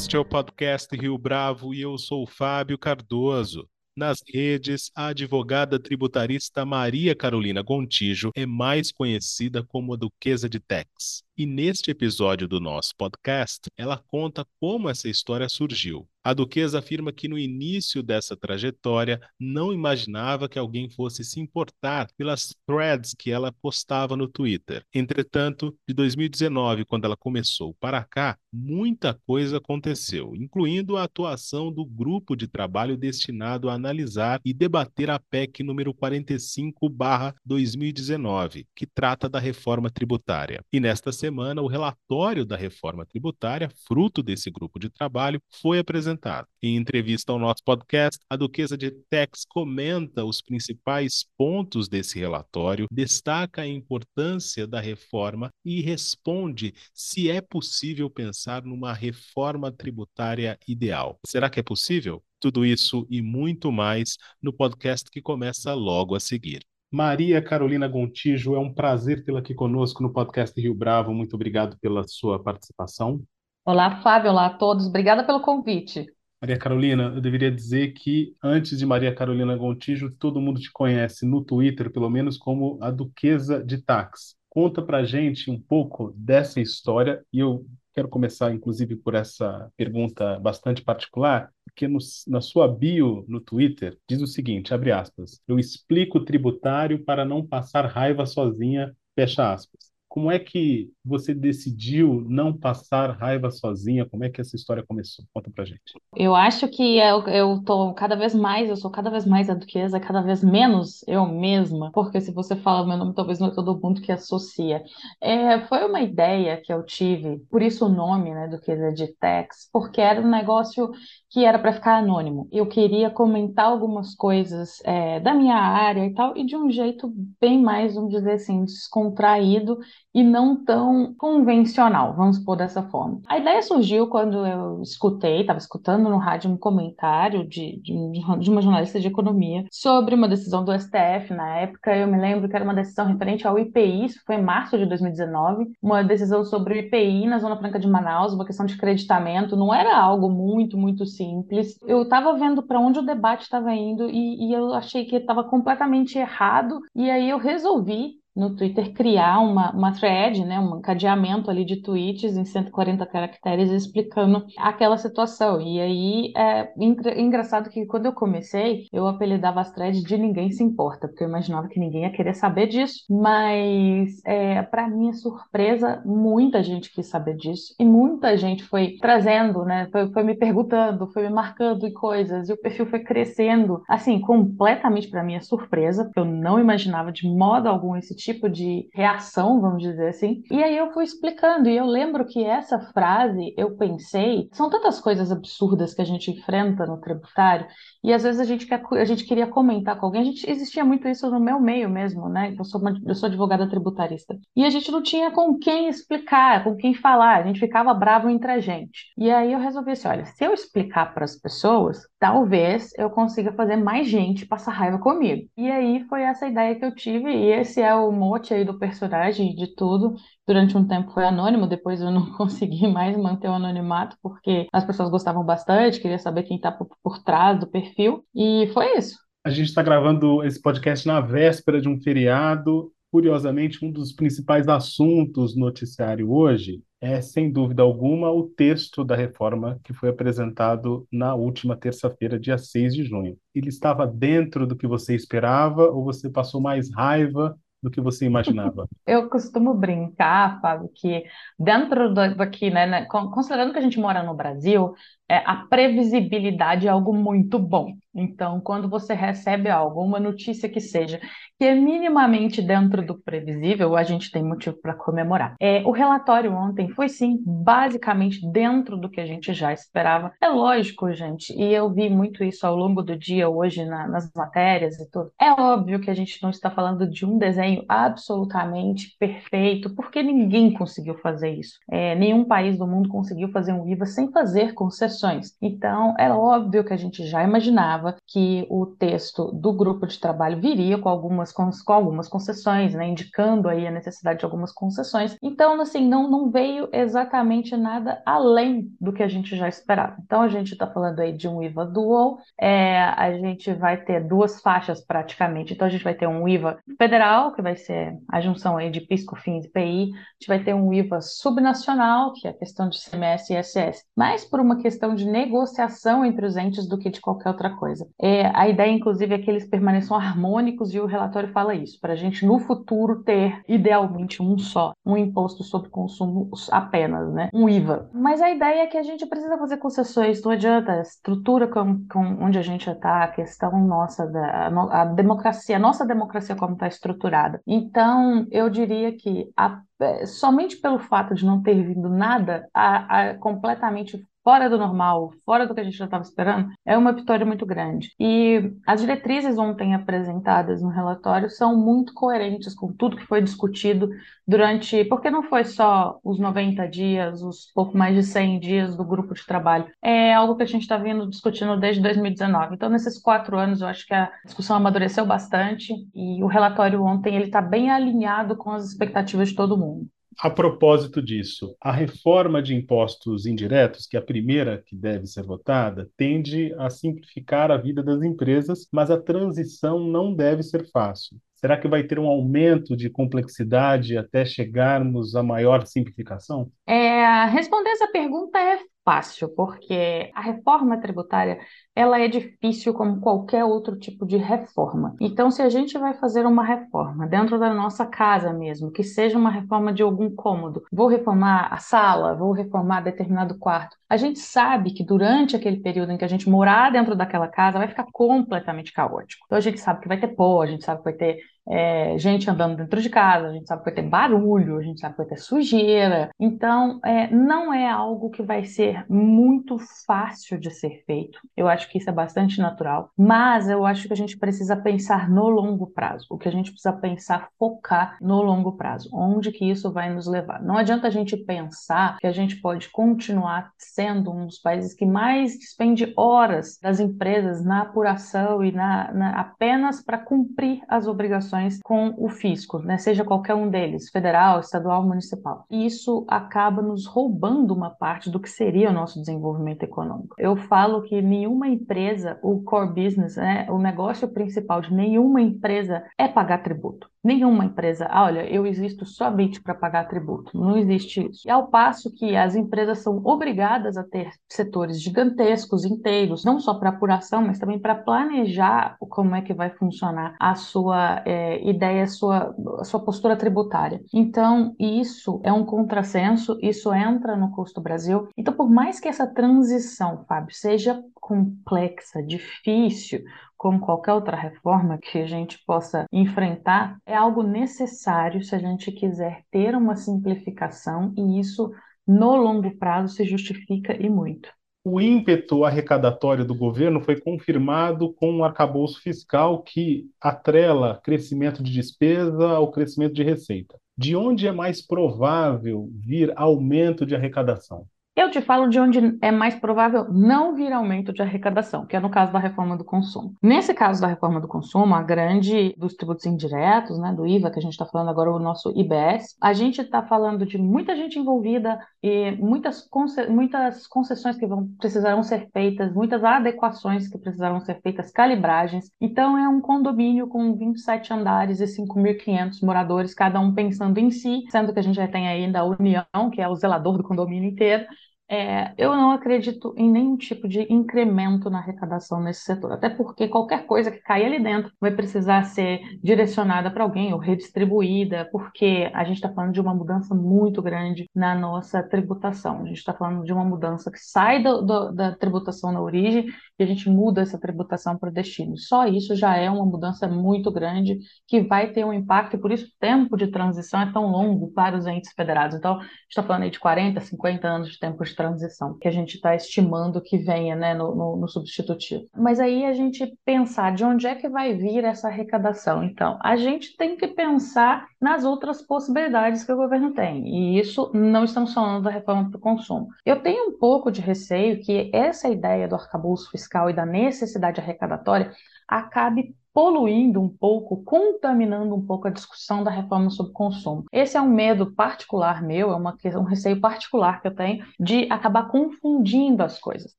Este é o podcast Rio Bravo e eu sou o Fábio Cardoso. Nas redes, a advogada tributarista Maria Carolina Gontijo é mais conhecida como a Duquesa de Tex. E neste episódio do nosso podcast, ela conta como essa história surgiu. A duquesa afirma que no início dessa trajetória não imaginava que alguém fosse se importar pelas threads que ela postava no Twitter. Entretanto, de 2019, quando ela começou para cá, muita coisa aconteceu, incluindo a atuação do grupo de trabalho destinado a analisar e debater a PEC número 45/2019, que trata da reforma tributária. E nesta semana, o relatório da reforma tributária, fruto desse grupo de trabalho, foi apresentado. Em entrevista ao nosso podcast, a Duquesa de Tex comenta os principais pontos desse relatório, destaca a importância da reforma e responde se é possível pensar numa reforma tributária ideal. Será que é possível? Tudo isso e muito mais no podcast que começa logo a seguir. Maria Carolina Gontijo, é um prazer tê-la aqui conosco no podcast Rio Bravo. Muito obrigado pela sua participação. Olá, Fábio. Olá a todos. Obrigada pelo convite. Maria Carolina, eu deveria dizer que antes de Maria Carolina Gontijo, todo mundo te conhece no Twitter, pelo menos como a Duquesa de Tax. Conta pra gente um pouco dessa história e eu quero começar, inclusive, por essa pergunta bastante particular, porque no, na sua bio no Twitter diz o seguinte, abre aspas, eu explico o tributário para não passar raiva sozinha, fecha aspas. Como é que você decidiu não passar raiva sozinha? Como é que essa história começou? Conta pra gente. Eu acho que eu, eu tô cada vez mais, eu sou cada vez mais a duquesa, cada vez menos eu mesma, porque se você fala meu nome, talvez não é todo mundo que associa. É, foi uma ideia que eu tive, por isso o nome, né, duquesa de Tex, porque era um negócio que era para ficar anônimo. Eu queria comentar algumas coisas é, da minha área e tal, e de um jeito bem mais, vamos dizer assim, descontraído e não tão convencional, vamos pôr dessa forma. A ideia surgiu quando eu escutei, estava escutando no rádio um comentário de, de, de, uma jornalista de economia sobre uma decisão do STF. Na época, eu me lembro que era uma decisão referente ao IPI, isso foi em março de 2019, uma decisão sobre o IPI na Zona Franca de Manaus, uma questão de creditamento, não era algo muito, muito simples. Eu estava vendo para onde o debate estava indo e, e eu achei que estava completamente errado, e aí eu resolvi no Twitter criar uma, uma thread, né, um cadeamento ali de tweets em 140 caracteres explicando aquela situação. E aí é engraçado que quando eu comecei, eu apelidava as threads de ninguém se importa, porque eu imaginava que ninguém ia querer saber disso. Mas, é, para minha surpresa, muita gente quis saber disso e muita gente foi trazendo, né, foi, foi me perguntando, foi me marcando e coisas, e o perfil foi crescendo, assim, completamente para minha surpresa, porque eu não imaginava de modo algum esse tipo de reação, vamos dizer assim. E aí eu fui explicando, e eu lembro que essa frase eu pensei, são tantas coisas absurdas que a gente enfrenta no tributário, e às vezes a gente, quer, a gente queria comentar com alguém, a gente, existia muito isso no meu meio mesmo, né? Eu sou, uma, eu sou advogada tributarista. E a gente não tinha com quem explicar, com quem falar, a gente ficava bravo entre a gente. E aí eu resolvi assim: olha, se eu explicar para as pessoas, talvez eu consiga fazer mais gente passar raiva comigo. E aí foi essa ideia que eu tive, e esse é o o mote aí do personagem, de tudo. Durante um tempo foi anônimo, depois eu não consegui mais manter o anonimato, porque as pessoas gostavam bastante, queria saber quem está por, por trás do perfil, e foi isso. A gente está gravando esse podcast na véspera de um feriado. Curiosamente, um dos principais assuntos no noticiário hoje é, sem dúvida alguma, o texto da reforma que foi apresentado na última terça-feira, dia 6 de junho. Ele estava dentro do que você esperava ou você passou mais raiva do que você imaginava? Eu costumo brincar, Fábio, que dentro daqui, né, né considerando que a gente mora no Brasil, é, a previsibilidade é algo muito bom. Então, quando você recebe algo, uma notícia que seja, que é minimamente dentro do previsível, a gente tem motivo para comemorar. É, o relatório ontem foi, sim, basicamente dentro do que a gente já esperava. É lógico, gente, e eu vi muito isso ao longo do dia hoje na, nas matérias e tudo. É óbvio que a gente não está falando de um desenho absolutamente perfeito, porque ninguém conseguiu fazer isso. É, nenhum país do mundo conseguiu fazer um IVA sem fazer concessões então, era óbvio que a gente já imaginava que o texto do grupo de trabalho viria com algumas, com, com algumas concessões, né, indicando aí a necessidade de algumas concessões. Então, assim, não, não veio exatamente nada além do que a gente já esperava. Então, a gente está falando aí de um IVA dual, é, a gente vai ter duas faixas praticamente. Então, a gente vai ter um IVA federal, que vai ser a junção aí de PIS, COFINS e PI, a gente vai ter um IVA subnacional, que é a questão de CMS e ISS, mais por uma questão de negociação entre os entes do que de qualquer outra coisa. É, a ideia, inclusive, é que eles permaneçam harmônicos e o relatório fala isso, para a gente no futuro ter, idealmente, um só, um imposto sobre consumo apenas, né? Um IVA. Mas a ideia é que a gente precisa fazer concessões, não adianta, a estrutura com, com onde a gente está, a questão nossa da a democracia, a nossa democracia como está estruturada. Então, eu diria que a, é, somente pelo fato de não ter vindo nada a, a completamente fora do normal, fora do que a gente já estava esperando, é uma vitória muito grande. E as diretrizes ontem apresentadas no relatório são muito coerentes com tudo que foi discutido durante. Porque não foi só os 90 dias, os pouco mais de 100 dias do grupo de trabalho. É algo que a gente está vindo discutindo desde 2019. Então, nesses quatro anos, eu acho que a discussão amadureceu bastante e o relatório ontem ele está bem alinhado com as expectativas de todo mundo. A propósito disso, a reforma de impostos indiretos, que é a primeira que deve ser votada, tende a simplificar a vida das empresas, mas a transição não deve ser fácil. Será que vai ter um aumento de complexidade até chegarmos a maior simplificação? É, responder essa pergunta é fácil, porque a reforma tributária ela é difícil como qualquer outro tipo de reforma. Então, se a gente vai fazer uma reforma dentro da nossa casa mesmo, que seja uma reforma de algum cômodo, vou reformar a sala, vou reformar determinado quarto, a gente sabe que durante aquele período em que a gente morar dentro daquela casa vai ficar completamente caótico. Então, a gente sabe que vai ter pó, a gente sabe que vai ter é, gente andando dentro de casa, a gente sabe que vai ter barulho, a gente sabe que vai ter sujeira. Então, é, não é algo que vai ser muito fácil de ser feito. Eu acho que isso é bastante natural, mas eu acho que a gente precisa pensar no longo prazo. O que a gente precisa pensar, focar no longo prazo. Onde que isso vai nos levar? Não adianta a gente pensar que a gente pode continuar sendo um dos países que mais despende horas das empresas na apuração e na, na apenas para cumprir as obrigações com o fisco, né? seja qualquer um deles, federal, estadual, municipal. E isso acaba nos roubando uma parte do que seria o nosso desenvolvimento econômico. Eu falo que nenhuma empresa, o core business, né, o negócio principal de nenhuma empresa é pagar tributo. Nenhuma empresa, ah, olha, eu existo somente para pagar tributo. Não existe isso. E ao passo que as empresas são obrigadas a ter setores gigantescos, inteiros, não só para apuração, mas também para planejar como é que vai funcionar a sua é, ideia, a sua, sua postura tributária. Então, isso é um contrassenso, isso entra no custo Brasil. Então, por mais que essa transição, Fábio, seja complexa, difícil, como qualquer outra reforma que a gente possa enfrentar, é algo necessário se a gente quiser ter uma simplificação e isso no longo prazo se justifica e muito. O ímpeto arrecadatório do governo foi confirmado com um arcabouço fiscal que atrela crescimento de despesa ao crescimento de receita. De onde é mais provável vir aumento de arrecadação? Eu te falo de onde é mais provável não vir aumento de arrecadação, que é no caso da reforma do consumo. Nesse caso da reforma do consumo, a grande dos tributos indiretos, né, do IVA, que a gente está falando agora, o nosso IBS, a gente está falando de muita gente envolvida e muitas, conce muitas concessões que vão, precisarão ser feitas, muitas adequações que precisarão ser feitas, calibragens. Então, é um condomínio com 27 andares e 5.500 moradores, cada um pensando em si, sendo que a gente já tem ainda a União, que é o zelador do condomínio inteiro, é, eu não acredito em nenhum tipo de incremento na arrecadação nesse setor, até porque qualquer coisa que caia ali dentro vai precisar ser direcionada para alguém ou redistribuída, porque a gente está falando de uma mudança muito grande na nossa tributação. A gente está falando de uma mudança que sai do, do, da tributação na origem e a gente muda essa tributação para o destino. Só isso já é uma mudança muito grande que vai ter um impacto, e por isso o tempo de transição é tão longo para os entes federados. Então, a gente está falando aí de 40, 50 anos de tempo de transição, que a gente está estimando que venha né, no, no, no, substitutivo. Mas aí a gente pensar de onde é que vai vir essa arrecadação. Então, a gente tem que pensar nas outras possibilidades que o governo tem. E isso não estamos falando da reforma para o consumo. Eu tenho um pouco de receio que essa ideia do arcabouço fiscal e da necessidade arrecadatória acabe poluindo um pouco, contaminando um pouco a discussão da reforma sobre consumo. Esse é um medo particular meu, é uma, um receio particular que eu tenho de acabar confundindo as coisas.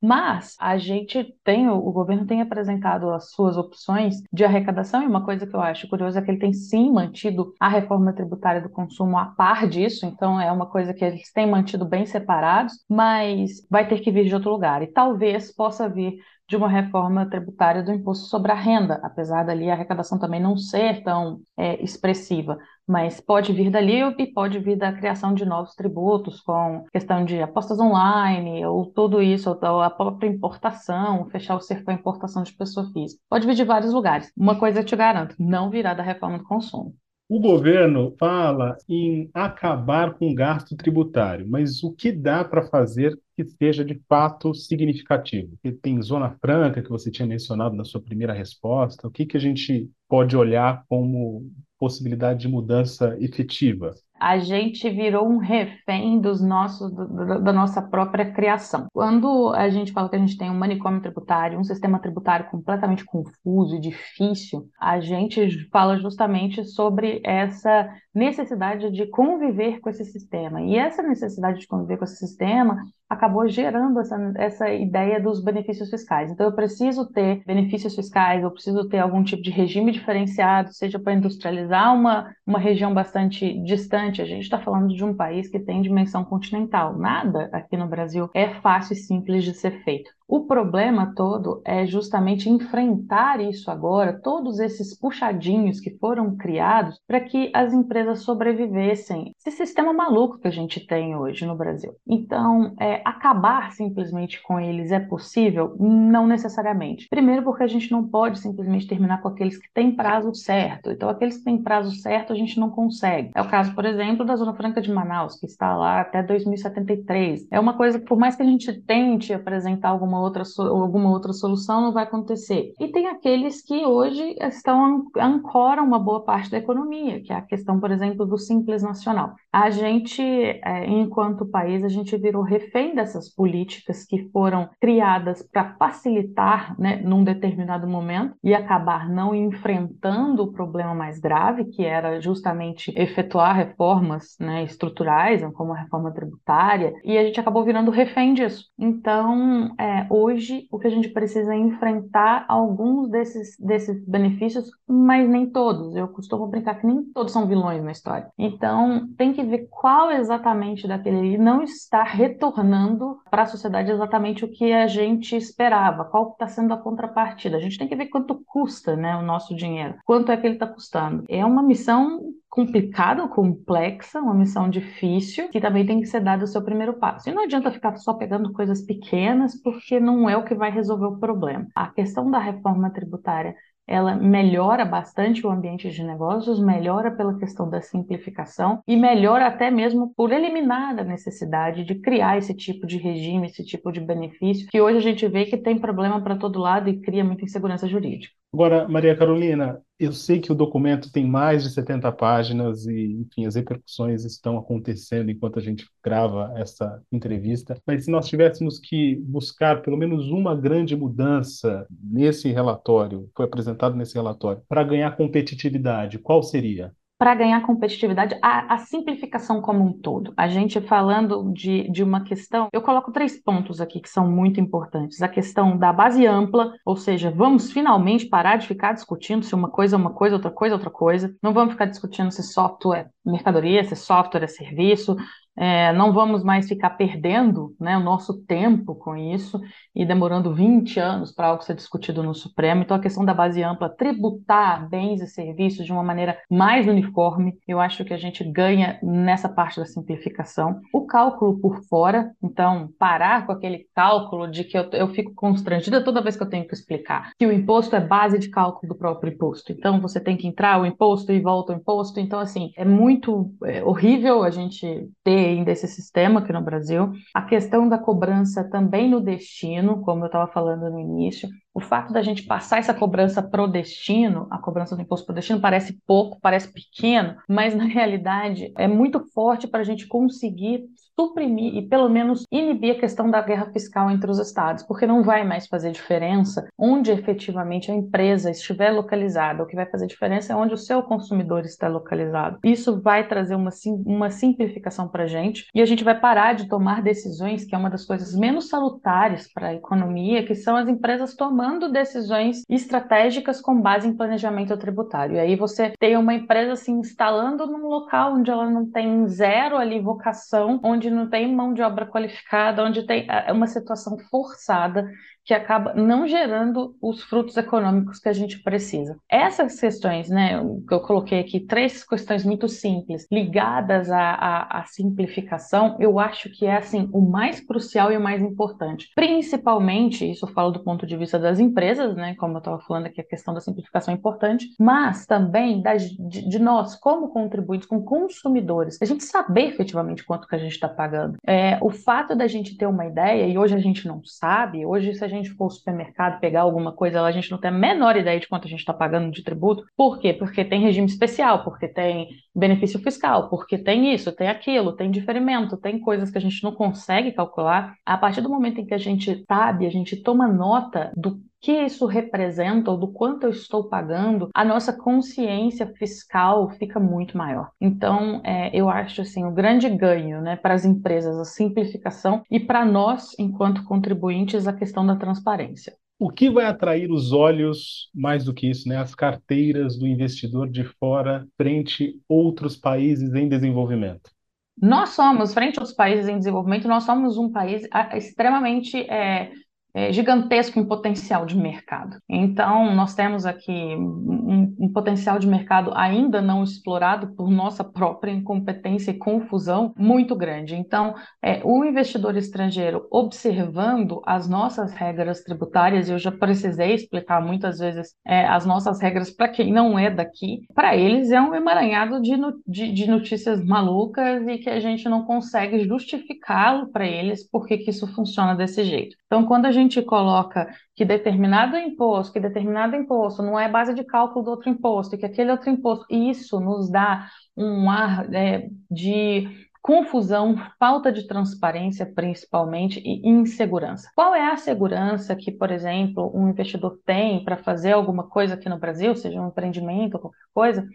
Mas a gente tem, o governo tem apresentado as suas opções de arrecadação e uma coisa que eu acho curiosa é que ele tem sim mantido a reforma tributária do consumo a par disso, então é uma coisa que eles têm mantido bem separados, mas vai ter que vir de outro lugar e talvez possa vir de uma reforma tributária do imposto sobre a renda, apesar dali a arrecadação também não ser tão é, expressiva, mas pode vir dali e pode vir da criação de novos tributos, com questão de apostas online, ou tudo isso, ou a própria importação, fechar o cerco à importação de pessoa física. Pode vir de vários lugares. Uma coisa eu te garanto, não virá da reforma do consumo. O governo fala em acabar com o gasto tributário, mas o que dá para fazer que seja de fato significativo? Porque tem Zona Franca, que você tinha mencionado na sua primeira resposta, o que, que a gente pode olhar como possibilidade de mudança efetiva? A gente virou um refém dos nossos, do, da nossa própria criação. Quando a gente fala que a gente tem um manicômio tributário, um sistema tributário completamente confuso e difícil, a gente fala justamente sobre essa necessidade de conviver com esse sistema. E essa necessidade de conviver com esse sistema acabou gerando essa, essa ideia dos benefícios fiscais. Então, eu preciso ter benefícios fiscais, eu preciso ter algum tipo de regime diferenciado, seja para industrializar uma, uma região bastante distante. A gente está falando de um país que tem dimensão continental. Nada aqui no Brasil é fácil e simples de ser feito. O problema todo é justamente enfrentar isso agora, todos esses puxadinhos que foram criados para que as empresas sobrevivessem. Esse sistema maluco que a gente tem hoje no Brasil. Então, é, acabar simplesmente com eles é possível? Não necessariamente. Primeiro, porque a gente não pode simplesmente terminar com aqueles que têm prazo certo. Então, aqueles que têm prazo certo a gente não consegue. É o caso, por exemplo, da Zona Franca de Manaus, que está lá até 2073. É uma coisa que, por mais que a gente tente apresentar alguma outra, alguma outra solução, não vai acontecer. E tem aqueles que hoje estão ancoram uma boa parte da economia, que é a questão, por exemplo, do Simples Nacional. A gente, é, enquanto país, a gente virou refém dessas políticas que foram criadas para facilitar, né, num determinado momento e acabar não enfrentando o problema mais grave, que era justamente efetuar reformas, né, estruturais, como a reforma tributária, e a gente acabou virando refém disso. Então, é, hoje o que a gente precisa é enfrentar alguns desses, desses benefícios, mas nem todos. Eu costumo brincar que nem todos são vilões na história. Então, tem que ver qual exatamente daquele não está retornando para a sociedade exatamente o que a gente esperava, qual está sendo a contrapartida. A gente tem que ver quanto custa né, o nosso dinheiro, quanto é que ele está custando. É uma missão complicada, complexa, uma missão difícil, que também tem que ser dado o seu primeiro passo. E não adianta ficar só pegando coisas pequenas, porque não é o que vai resolver o problema. A questão da reforma tributária ela melhora bastante o ambiente de negócios, melhora pela questão da simplificação e melhora até mesmo por eliminar a necessidade de criar esse tipo de regime, esse tipo de benefício, que hoje a gente vê que tem problema para todo lado e cria muita insegurança jurídica. Agora, Maria Carolina, eu sei que o documento tem mais de 70 páginas e, enfim, as repercussões estão acontecendo enquanto a gente grava essa entrevista, mas se nós tivéssemos que buscar pelo menos uma grande mudança nesse relatório, foi apresentado nesse relatório, para ganhar competitividade, qual seria? Para ganhar competitividade, a, a, simplificação como um todo. A gente falando de, de uma questão, eu coloco três pontos aqui que são muito importantes. A questão da base ampla, ou seja, vamos finalmente parar de ficar discutindo se uma coisa é uma coisa, outra coisa é outra coisa. Não vamos ficar discutindo se software é mercadoria, se software é serviço, é, não vamos mais ficar perdendo né, o nosso tempo com isso e demorando 20 anos para algo ser discutido no Supremo. Então, a questão da base ampla, tributar bens e serviços de uma maneira mais uniforme, eu acho que a gente ganha nessa parte da simplificação. O cálculo por fora, então, parar com aquele cálculo de que eu, eu fico constrangida toda vez que eu tenho que explicar que o imposto é base de cálculo do próprio imposto. Então, você tem que entrar o imposto e volta o imposto. Então, assim, é muito é, horrível a gente ter ainda esse sistema aqui no Brasil. A questão da cobrança também no destino, como eu estava falando no início, o fato da gente passar essa cobrança pro destino, a cobrança do imposto pro destino parece pouco, parece pequeno, mas na realidade é muito forte para a gente conseguir suprimir e pelo menos inibir a questão da guerra fiscal entre os estados, porque não vai mais fazer diferença onde efetivamente a empresa estiver localizada. O que vai fazer diferença é onde o seu consumidor está localizado. Isso vai trazer uma, uma simplificação para a gente e a gente vai parar de tomar decisões, que é uma das coisas menos salutares para a economia, que são as empresas tomando decisões estratégicas com base em planejamento tributário. E aí você tem uma empresa se instalando num local onde ela não tem zero ali vocação, onde não tem mão de obra qualificada, onde tem é uma situação forçada que acaba não gerando os frutos econômicos que a gente precisa. Essas questões, né, que eu coloquei aqui, três questões muito simples, ligadas à, à, à, simplificação, eu acho que é, assim, o mais crucial e o mais importante. Principalmente, isso eu falo do ponto de vista das empresas, né, como eu estava falando aqui, a questão da simplificação é importante, mas também das, de, de, nós, como contribuintes, como consumidores, a gente saber efetivamente quanto que a gente está pagando. É, o fato da gente ter uma ideia, e hoje a gente não sabe, hoje se a gente for ao supermercado pegar alguma coisa a gente não tem a menor ideia de quanto a gente está pagando de tributo. Por quê? Porque tem regime especial, porque tem benefício fiscal, porque tem isso, tem aquilo, tem diferimento, tem coisas que a gente não consegue calcular. A partir do momento em que a gente sabe, a gente toma nota do que isso representa ou do quanto eu estou pagando, a nossa consciência fiscal fica muito maior. Então, é, eu acho assim o grande ganho, né, para as empresas a simplificação e para nós, enquanto contribuintes, a questão da transparência. O que vai atrair os olhos, mais do que isso, né, as carteiras do investidor de fora frente outros países em desenvolvimento? Nós somos, frente aos países em desenvolvimento, nós somos um país extremamente é, é, gigantesco em potencial de mercado. Então, nós temos aqui um, um, potencial de mercado ainda não explorado por nossa própria incompetência e confusão muito grande. Então, é, o investidor estrangeiro observando as nossas regras tributárias, eu já precisei explicar muitas vezes é, as nossas regras para quem não é daqui, para eles é um emaranhado de, de, de, notícias malucas e que a gente não consegue justificá-lo para eles porque que isso funciona desse jeito. Então, quando a gente coloca que determinado imposto, que determinado imposto não é base de cálculo do outro imposto, e que aquele outro imposto, isso nos dá um ar é, de confusão, falta de transparência, principalmente, e insegurança. Qual é a segurança que, por exemplo, um investidor tem para fazer alguma coisa aqui no Brasil, seja um empreendimento, qualquer coisa,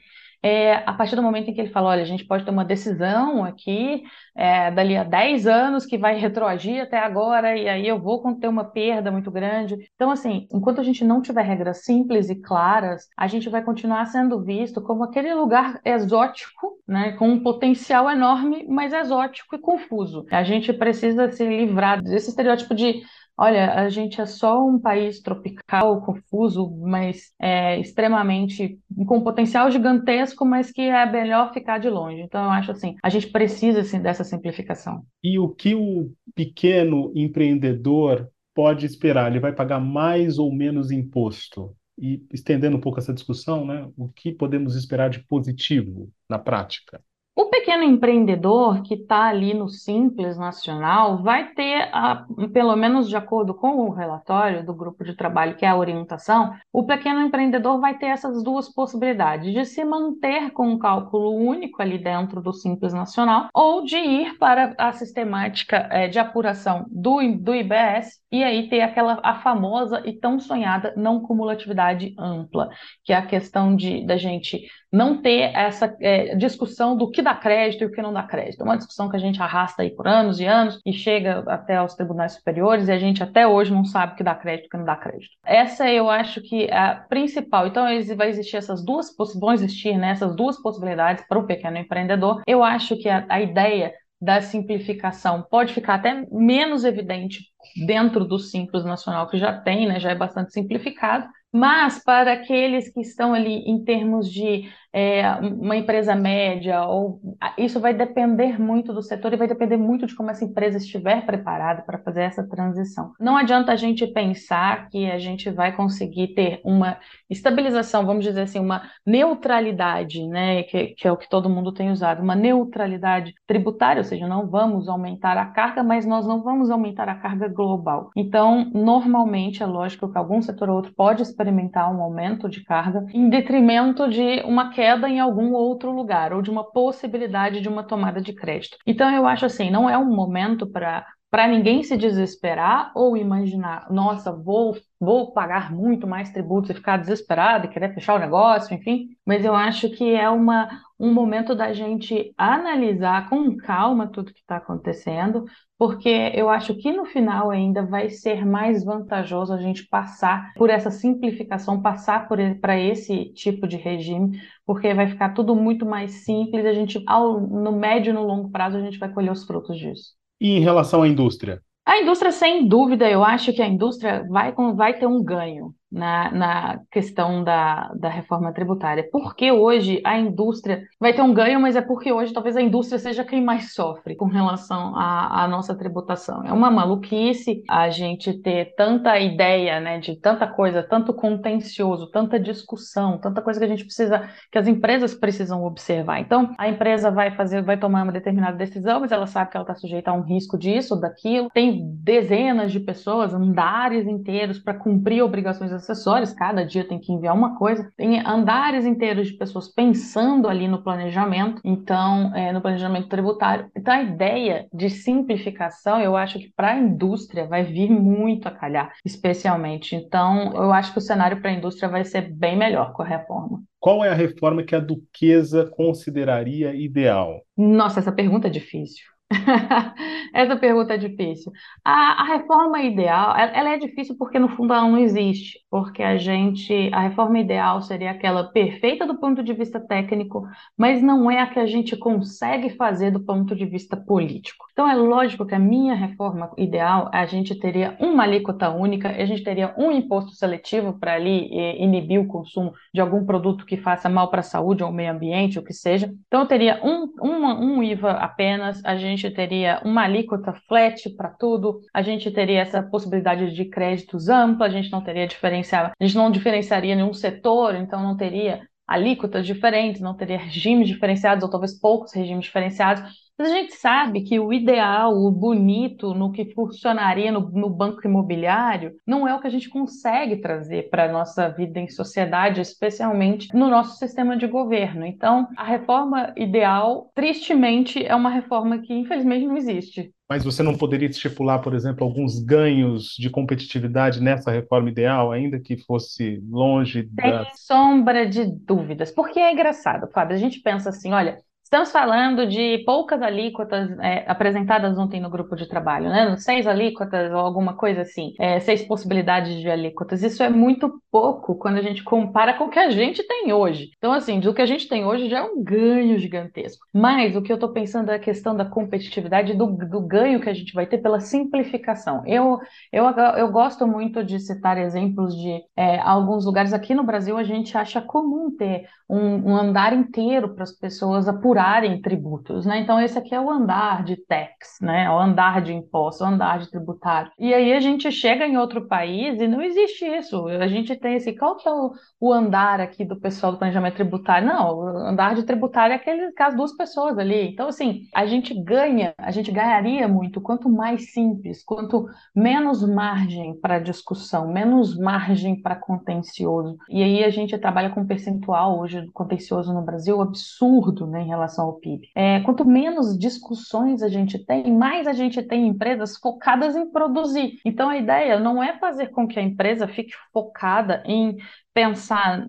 é, a partir do momento em que ele fala, olha, a gente pode ter uma decisão aqui, é, dali a 10 anos, que vai retroagir até agora, e aí eu vou ter uma perda muito grande. Então, assim, enquanto a gente não tiver regras simples e claras, a gente vai continuar sendo visto como aquele lugar exótico, né, com um potencial enorme, mas exótico e confuso. A gente precisa se livrar desse estereótipo de Olha, a gente é só um país tropical, confuso, mas é, extremamente com potencial gigantesco, mas que é melhor ficar de longe. Então, eu acho assim, a gente precisa assim, dessa simplificação. E o que o pequeno empreendedor pode esperar? Ele vai pagar mais ou menos imposto? E estendendo um pouco essa discussão, né, o que podemos esperar de positivo na prática? O pequeno empreendedor que está ali no Simples Nacional vai ter, a, pelo menos de acordo com o relatório do grupo de trabalho, que é a orientação, o pequeno empreendedor vai ter essas duas possibilidades, de se manter com um cálculo único ali dentro do Simples Nacional, ou de ir para a sistemática é, de apuração do, do IBS e aí ter aquela a famosa e tão sonhada não cumulatividade ampla, que é a questão de da gente não ter essa é, discussão do que dá crédito e o que não dá crédito. É uma discussão que a gente arrasta aí por anos e anos e chega até aos tribunais superiores e a gente até hoje não sabe o que dá crédito e o que não dá crédito. Essa eu acho que é a principal. Então vai existir essas duas vão existir né, essas duas possibilidades para o pequeno empreendedor. Eu acho que a, a ideia da simplificação pode ficar até menos evidente dentro do Simples Nacional, que já tem, né, já é bastante simplificado, mas para aqueles que estão ali em termos de é, uma empresa média, ou isso vai depender muito do setor e vai depender muito de como essa empresa estiver preparada para fazer essa transição. Não adianta a gente pensar que a gente vai conseguir ter uma estabilização, vamos dizer assim, uma neutralidade, né, que, que é o que todo mundo tem usado, uma neutralidade tributária, ou seja, não vamos aumentar a carga, mas nós não vamos aumentar a carga global. Então, normalmente é lógico que algum setor ou outro pode experimentar um aumento de carga em detrimento de uma queda em algum outro lugar ou de uma possibilidade de uma tomada de crédito. Então, eu acho assim, não é um momento para para ninguém se desesperar ou imaginar, nossa, vou, vou pagar muito mais tributos e ficar desesperado e querer fechar o negócio, enfim. Mas eu acho que é uma, um momento da gente analisar com calma tudo que está acontecendo, porque eu acho que no final ainda vai ser mais vantajoso a gente passar por essa simplificação, passar para esse tipo de regime, porque vai ficar tudo muito mais simples, a gente, ao, no médio e no longo prazo, a gente vai colher os frutos disso. E em relação à indústria? A indústria, sem dúvida, eu acho que a indústria vai, vai ter um ganho na, na questão da, da reforma tributária. Porque hoje a indústria vai ter um ganho, mas é porque hoje talvez a indústria seja quem mais sofre com relação à, nossa tributação. É uma maluquice a gente ter tanta ideia, né, de tanta coisa, tanto contencioso, tanta discussão, tanta coisa que a gente precisa, que as empresas precisam observar. Então, a empresa vai fazer, vai tomar uma determinada decisão, mas ela sabe que ela está sujeita a um risco disso, daquilo. Tem dezenas de pessoas, andares inteiros para cumprir obrigações assessores, cada dia tem que enviar uma coisa, tem andares inteiros de pessoas pensando ali no planejamento, então, é, no planejamento tributário. Então, a ideia de simplificação, eu acho que para a indústria vai vir muito a calhar, especialmente. Então, eu acho que o cenário para a indústria vai ser bem melhor com a reforma. Qual é a reforma que a Duquesa consideraria ideal? Nossa, essa pergunta é difícil. Essa pergunta é difícil. A, a reforma ideal, ela, ela é difícil porque no fundo ela não existe, porque a gente, a reforma ideal seria aquela perfeita do ponto de vista técnico, mas não é a que a gente consegue fazer do ponto de vista político. Então é lógico que a minha reforma ideal, a gente teria uma alíquota única, a gente teria um imposto seletivo para ali inibir o consumo de algum produto que faça mal para a saúde ou meio ambiente, o que seja. Então eu teria um, uma, um IVA apenas, a gente gente teria uma alíquota flat para tudo, a gente teria essa possibilidade de créditos ampla, a gente não teria diferenciar, a gente não diferenciaria nenhum setor, então não teria alíquotas diferentes, não teria regimes diferenciados, ou talvez poucos regimes diferenciados. Mas a gente sabe que o ideal, o bonito, no que funcionaria no, no banco imobiliário, não é o que a gente consegue trazer para a nossa vida em sociedade, especialmente no nosso sistema de governo. Então, a reforma ideal, tristemente, é uma reforma que infelizmente não existe. Mas você não poderia estipular, por exemplo, alguns ganhos de competitividade nessa reforma ideal, ainda que fosse longe da. Sem sombra de dúvidas. Porque é engraçado, Fábio. A gente pensa assim: olha, Estamos falando de poucas alíquotas é, apresentadas ontem no grupo de trabalho, né? Seis alíquotas ou alguma coisa assim, é, seis possibilidades de alíquotas. Isso é muito pouco quando a gente compara com o que a gente tem hoje. Então, assim, do que a gente tem hoje já é um ganho gigantesco. Mas o que eu estou pensando é a questão da competitividade, do, do ganho que a gente vai ter pela simplificação. Eu, eu, eu gosto muito de citar exemplos de é, alguns lugares aqui no Brasil, a gente acha comum ter um, um andar inteiro para as pessoas apurarem apurarem tributos, né? Então esse aqui é o andar de tax, né? O andar de imposto, o andar de tributário. E aí a gente chega em outro país e não existe isso. A gente tem esse, qual que é o, o andar aqui do pessoal do planejamento tributário? Não, o andar de tributário é aquele que as duas pessoas ali. Então assim, a gente ganha, a gente ganharia muito quanto mais simples, quanto menos margem para discussão, menos margem para contencioso. E aí a gente trabalha com percentual hoje do contencioso no Brasil absurdo, né, em relação relação ao PIB. É, quanto menos discussões a gente tem, mais a gente tem empresas focadas em produzir. Então a ideia não é fazer com que a empresa fique focada em pensar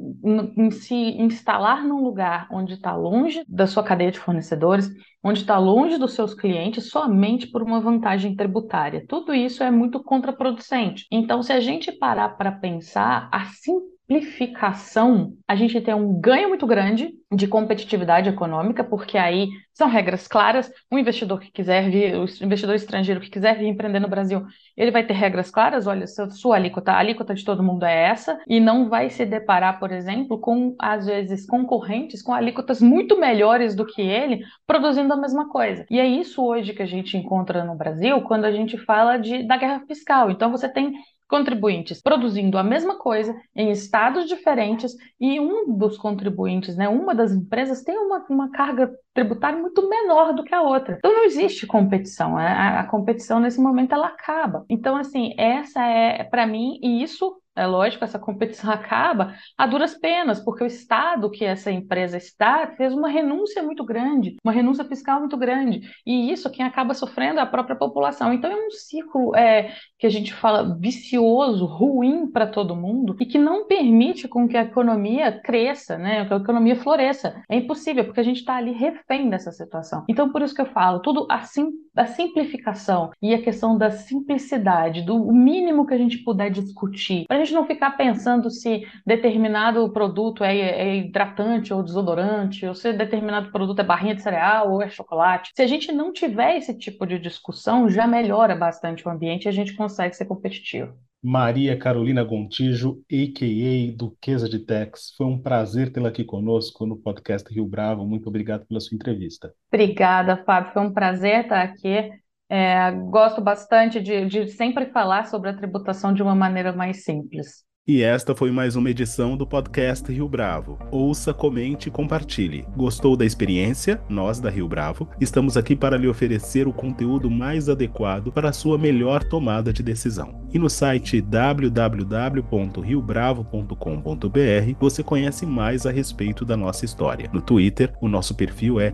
em se instalar num lugar onde está longe da sua cadeia de fornecedores, onde está longe dos seus clientes somente por uma vantagem tributária. Tudo isso é muito contraproducente. Então, se a gente parar para pensar, assim simplificação, a gente tem um ganho muito grande de competitividade econômica, porque aí são regras claras. O investidor que quiser vir, o investidor estrangeiro que quiser vir empreender no Brasil, ele vai ter regras claras. Olha, sua alíquota, a alíquota de todo mundo é essa, e não vai se deparar, por exemplo, com às vezes concorrentes com alíquotas muito melhores do que ele, produzindo a mesma coisa. E é isso hoje que a gente encontra no Brasil quando a gente fala de, da guerra fiscal. Então você tem contribuintes produzindo a mesma coisa em estados diferentes e um dos contribuintes, né, uma das empresas tem uma, uma carga tributária muito menor do que a outra. Então não existe competição, a, a competição nesse momento ela acaba. Então assim, essa é para mim e isso é lógico, essa competição acaba a duras penas, porque o Estado que essa empresa está fez uma renúncia muito grande, uma renúncia fiscal muito grande, e isso quem acaba sofrendo é a própria população. Então é um ciclo é, que a gente fala vicioso, ruim para todo mundo, e que não permite com que a economia cresça, né, que a economia floresça. É impossível, porque a gente está ali refém dessa situação. Então por isso que eu falo, tudo assim, a simplificação e a questão da simplicidade, do mínimo que a gente puder discutir, para a gente não ficar pensando se determinado produto é, é, hidratante ou desodorante, ou se determinado produto é barrinha de cereal ou é chocolate. Se a gente não tiver esse tipo de discussão, já melhora bastante o ambiente e a gente consegue ser competitivo. Maria Carolina Gontijo, a.k.a. Duquesa de Tex. Foi um prazer tê-la aqui conosco no podcast Rio Bravo. Muito obrigado pela sua entrevista. Obrigada, Fábio. Foi um prazer estar aqui. É, gosto bastante de, de sempre falar sobre a tributação de uma maneira mais simples. E esta foi mais uma edição do podcast Rio Bravo. Ouça, comente e compartilhe. Gostou da experiência? Nós da Rio Bravo estamos aqui para lhe oferecer o conteúdo mais adequado para a sua melhor tomada de decisão. E no site www.riobravo.com.br você conhece mais a respeito da nossa história. No Twitter, o nosso perfil é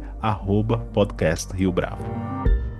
@podcastriobravo.